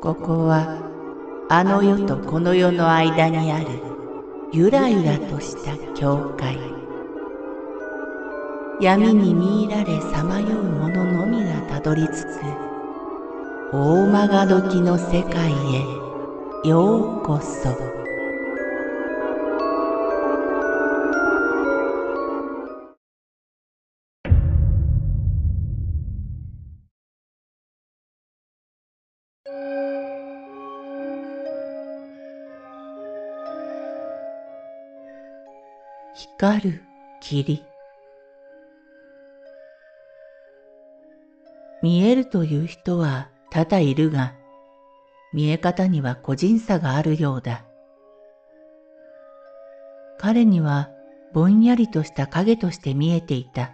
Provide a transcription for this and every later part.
ここはあの世とこの世の間にあるゆらゆらとした境界闇に見入られさまよう者のみがたどり着く大曲が時の世界へようこそ。光る霧見えるという人は多々いるが、見え方には個人差があるようだ。彼にはぼんやりとした影として見えていた。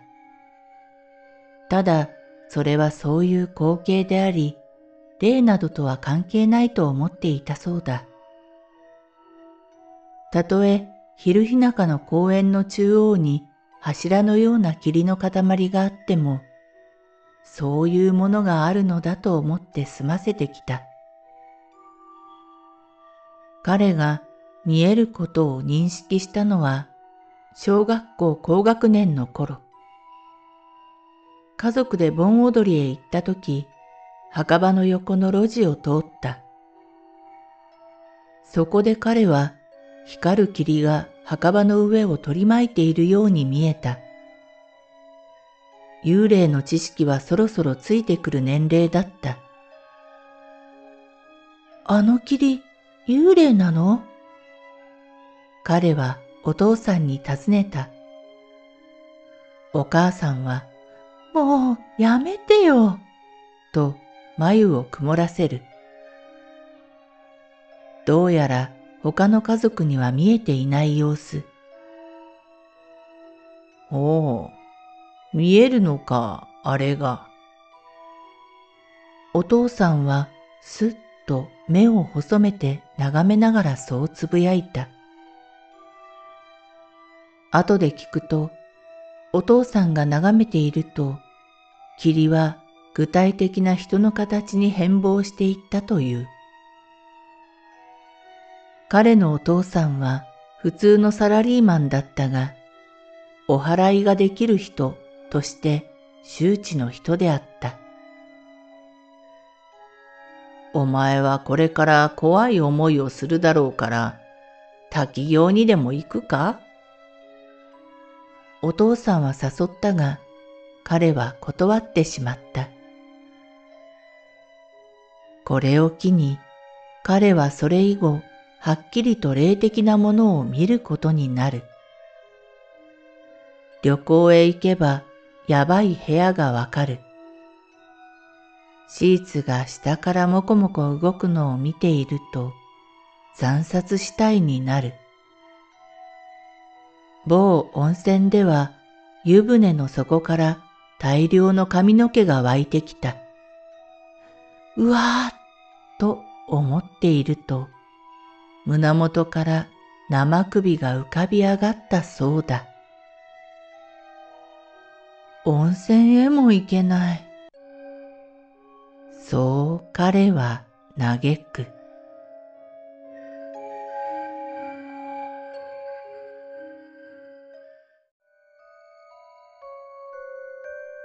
ただ、それはそういう光景であり、霊などとは関係ないと思っていたそうだ。たとえ昼日中の公園の中央に柱のような霧の塊があっても、そういうものがあるのだと思って済ませてきた。彼が見えることを認識したのは、小学校高学年の頃。家族で盆踊りへ行った時、墓場の横の路地を通った。そこで彼は光る霧が墓場の上を取り巻いているように見えた。幽霊の知識はそろそろついてくる年齢だった。あの霧、幽霊なの？彼はお父さんに尋ねた。お母さんは、もうやめてよ、と眉を曇らせる。どうやら他の家族には見えていない様子。おお、見えるのか、あれが。お父さんはすっと目を細めて眺めながらそうつぶやいた。後で聞くと、お父さんが眺めていると、霧は具体的な人の形に変貌していったという。彼のお父さんは普通のサラリーマンだったが、お祓いができる人として周知の人であった。お前はこれから怖い思いをするだろうから、滝行にでも行くか？お父さんは誘ったが、彼は断ってしまった。これを機に、彼はそれ以後、はっきりと霊的なものを見ることになる。旅行へ行けばやばい部屋がわかる。シーツが下からもこもこ動くのを見ていると惨殺したいになる。某温泉では湯船の底から大量の髪の毛が湧いてきた。うわーっと思っていると胸元から生首が浮かび上がったそうだ。温泉へも行けない。そう彼は嘆く。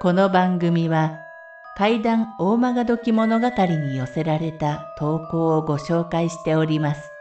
この番組は怪談大曲時物語に寄せられた投稿をご紹介しております。